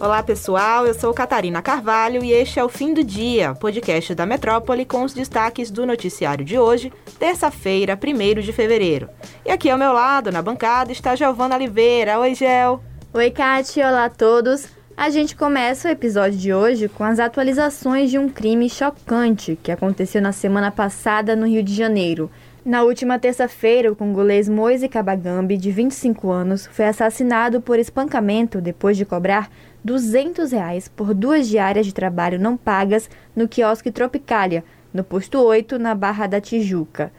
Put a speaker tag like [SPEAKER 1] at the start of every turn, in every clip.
[SPEAKER 1] Olá pessoal, eu sou Catarina Carvalho e este é o Fim do Dia, podcast da Metrópole com os destaques do noticiário de hoje, terça-feira, 1 de fevereiro. E aqui ao meu lado, na bancada, está Giovana Oliveira. Oi, Gel.
[SPEAKER 2] Oi, Kati. Olá a todos. A gente começa o episódio de hoje com as atualizações de um crime chocante que aconteceu na semana passada no Rio de Janeiro. Na última terça-feira, o congolês Moise Kabagambi, de 25 anos, foi assassinado por espancamento depois de cobrar 200 reais por duas diárias de trabalho não pagas no quiosque Tropicália, no posto 8, na Barra da Tijuca.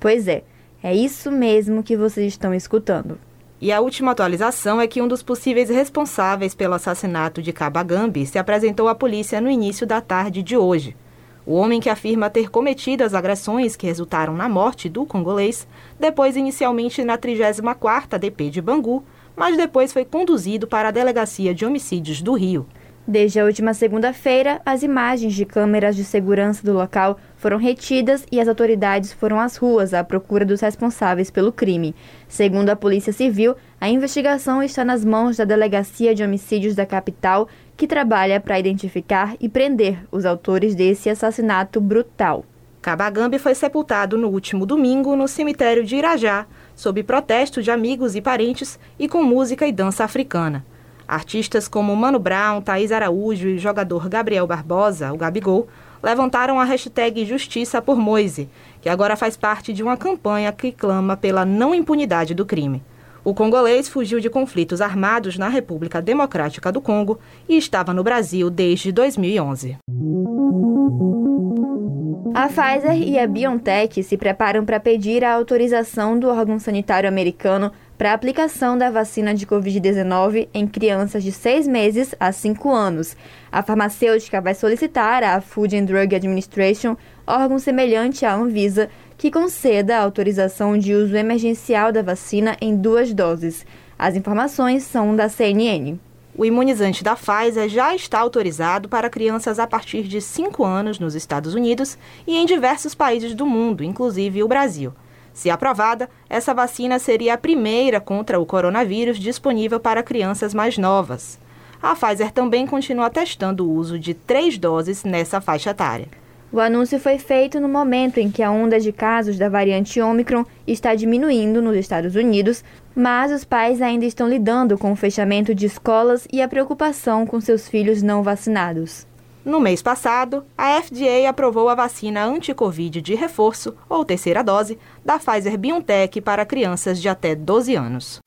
[SPEAKER 2] Pois é, é isso mesmo que vocês estão escutando.
[SPEAKER 1] E a última atualização é que um dos possíveis responsáveis pelo assassinato de Kabagambi se apresentou à polícia no início da tarde de hoje. O homem que afirma ter cometido as agressões que resultaram na morte do congolês, depois inicialmente na 34ª DP de Bangu, mas depois foi conduzido para a Delegacia de Homicídios do Rio.
[SPEAKER 2] Desde a última segunda-feira, as imagens de câmeras de segurança do local foram retidas e as autoridades foram às ruas à procura dos responsáveis pelo crime. Segundo a Polícia Civil, a investigação está nas mãos da Delegacia de Homicídios da capital, que trabalha para identificar e prender os autores desse assassinato brutal.
[SPEAKER 1] Cabagambi foi sepultado no último domingo no cemitério de Irajá, sob protesto de amigos e parentes e com música e dança africana. Artistas como Mano Brown, Thaís Araújo e o jogador Gabriel Barbosa, o Gabigol, levantaram a hashtag Justiça por Moise, que agora faz parte de uma campanha que clama pela não impunidade do crime. O congolês fugiu de conflitos armados na República Democrática do Congo e estava no Brasil desde 2011.
[SPEAKER 2] A Pfizer e a BioNTech se preparam para pedir a autorização do órgão sanitário americano para a aplicação da vacina de Covid-19 em crianças de 6 meses a 5 anos. A farmacêutica vai solicitar à Food and Drug Administration, órgão semelhante à Anvisa, que conceda a autorização de uso emergencial da vacina em duas doses. As informações são da CNN.
[SPEAKER 1] O imunizante da Pfizer já está autorizado para crianças a partir de 5 anos nos Estados Unidos e em diversos países do mundo, inclusive o Brasil. Se aprovada, essa vacina seria a primeira contra o coronavírus disponível para crianças mais novas. A Pfizer também continua testando o uso de três doses nessa faixa etária.
[SPEAKER 2] O anúncio foi feito no momento em que a onda de casos da variante Omicron está diminuindo nos Estados Unidos, mas os pais ainda estão lidando com o fechamento de escolas e a preocupação com seus filhos não vacinados.
[SPEAKER 1] No mês passado, a FDA aprovou a vacina anti-Covid de reforço, ou terceira dose, da Pfizer BioNTech para crianças de até 12 anos.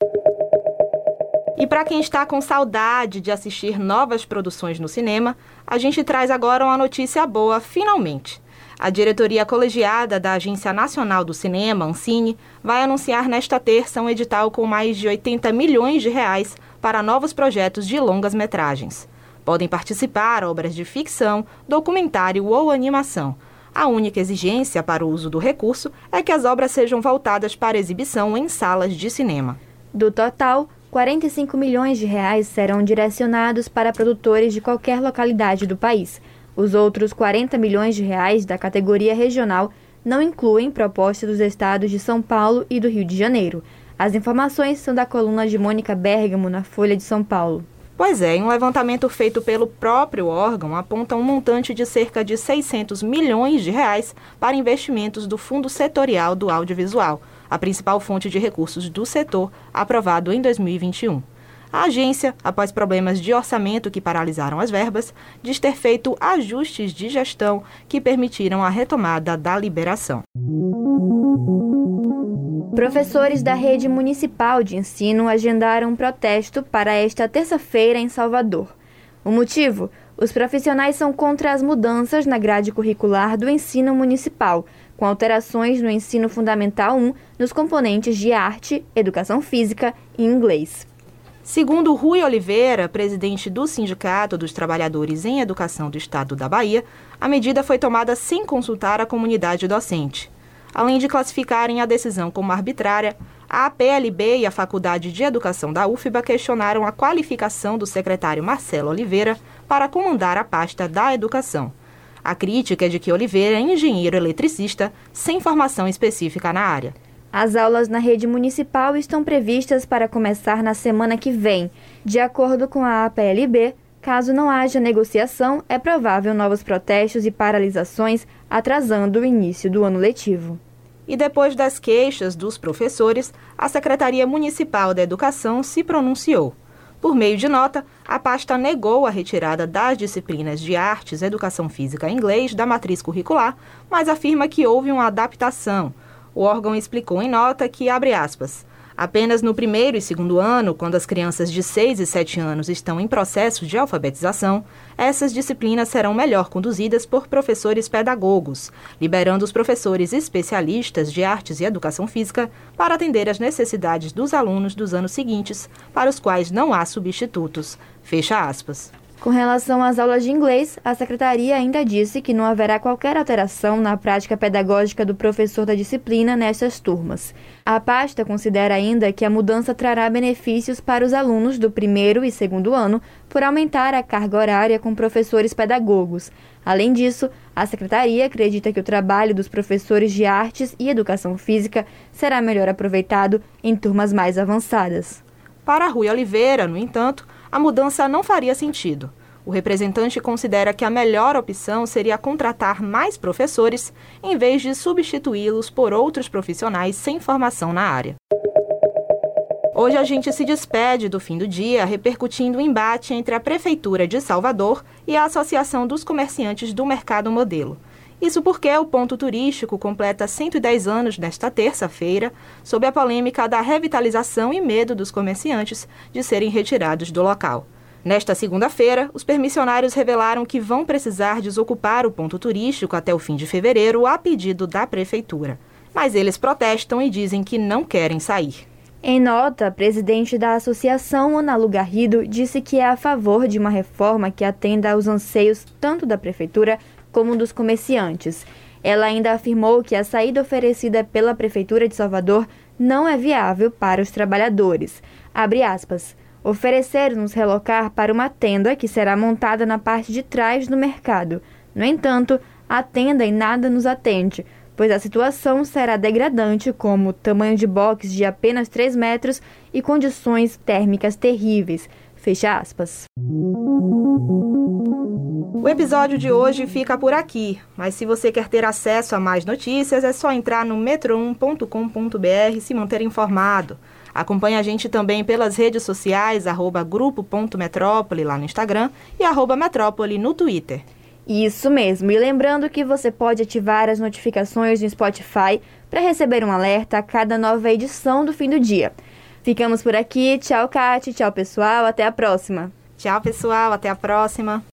[SPEAKER 1] E para quem está com saudade de assistir novas produções no cinema, a gente traz agora uma notícia boa, finalmente. A diretoria colegiada da Agência Nacional do Cinema, Ancine, vai anunciar nesta terça um edital com mais de 80 milhões de reais para novos projetos de longas metragens. Podem participar obras de ficção, documentário ou animação. A única exigência para o uso do recurso é que as obras sejam voltadas para exibição em salas de cinema.
[SPEAKER 2] Do total, 45 milhões de reais serão direcionados para produtores de qualquer localidade do país. Os outros 40 milhões de reais da categoria regional não incluem propostas dos estados de São Paulo e do Rio de Janeiro. As informações são da coluna de Mônica Bergamo na Folha de São Paulo.
[SPEAKER 1] Pois é, um levantamento feito pelo próprio órgão aponta um montante de cerca de 600 milhões de reais para investimentos do Fundo Setorial do Audiovisual, a principal fonte de recursos do setor, aprovado em 2021. A agência, após problemas de orçamento que paralisaram as verbas, diz ter feito ajustes de gestão que permitiram a retomada da liberação.
[SPEAKER 2] Professores da rede municipal de ensino agendaram um protesto para esta terça-feira em Salvador. O motivo? Os profissionais são contra as mudanças na grade curricular do ensino municipal, com alterações no ensino fundamental 1 nos componentes de arte, educação física e inglês.
[SPEAKER 1] Segundo Rui Oliveira, presidente do Sindicato dos Trabalhadores em Educação do Estado da Bahia, a medida foi tomada sem consultar a comunidade docente. Além de classificarem a decisão como arbitrária, a PLB e a Faculdade de Educação da UFBA questionaram a qualificação do secretário Marcelo Oliveira para comandar a pasta da Educação. A crítica é de que Oliveira é engenheiro eletricista sem formação específica na área.
[SPEAKER 2] As aulas na rede municipal estão previstas para começar na semana que vem. De acordo com a APLB, Caso não haja negociação, é provável novos protestos e paralisações, atrasando o início do ano letivo.
[SPEAKER 1] E depois das queixas dos professores, a Secretaria Municipal da Educação se pronunciou. Por meio de nota, a pasta negou a retirada das disciplinas de artes, educação física e inglês da matriz curricular, mas afirma que houve uma adaptação. O órgão explicou em nota que, abre aspas, Apenas no primeiro e segundo ano, quando as crianças de 6 e 7 anos estão em processo de alfabetização, essas disciplinas serão melhor conduzidas por professores pedagogos, liberando os professores especialistas de artes e educação física para atender às necessidades dos alunos dos anos seguintes, para os quais não há substitutos. Fecha aspas.
[SPEAKER 2] Com relação às aulas de inglês, a secretaria ainda disse que não haverá qualquer alteração na prática pedagógica do professor da disciplina nessas turmas. A pasta considera ainda que a mudança trará benefícios para os alunos do primeiro e segundo ano por aumentar a carga horária com professores pedagogos. Além disso, a secretaria acredita que o trabalho dos professores de artes e educação física será melhor aproveitado em turmas mais avançadas.
[SPEAKER 1] Para Rui Oliveira, no entanto, a mudança não faria sentido. O representante considera que a melhor opção seria contratar mais professores em vez de substituí-los por outros profissionais sem formação na área. Hoje a gente se despede do fim do dia repercutindo o embate entre a Prefeitura de Salvador e a Associação dos Comerciantes do Mercado Modelo. Isso porque o ponto turístico completa 110 anos nesta terça-feira, sob a polêmica da revitalização e medo dos comerciantes de serem retirados do local. Nesta segunda-feira, os permissionários revelaram que vão precisar desocupar o ponto turístico até o fim de fevereiro a pedido da prefeitura. Mas eles protestam e dizem que não querem sair.
[SPEAKER 2] Em nota, a presidente da associação, Ana Lu Garrido, disse que é a favor de uma reforma que atenda aos anseios tanto da prefeitura como dos comerciantes. Ela ainda afirmou que a saída oferecida pela Prefeitura de Salvador não é viável para os trabalhadores. Abre aspas. Oferecer-nos relocar para uma tenda que será montada na parte de trás do mercado. No entanto, a tenda em nada nos atende, pois a situação será degradante, como tamanho de box de apenas 3 metros e condições térmicas terríveis. Fecha aspas.
[SPEAKER 1] O episódio de hoje fica por aqui, mas se você quer ter acesso a mais notícias, é só entrar no metro1.com.br e se manter informado. Acompanhe a gente também pelas redes sociais, arroba grupo.metrópole lá no Instagram e arroba metrópole no Twitter.
[SPEAKER 2] Isso mesmo, e lembrando que você pode ativar as notificações no Spotify para receber um alerta a cada nova edição do fim do dia. Ficamos por aqui. Tchau, Kate. Tchau, pessoal. Até a próxima.
[SPEAKER 1] Tchau, pessoal. Até a próxima.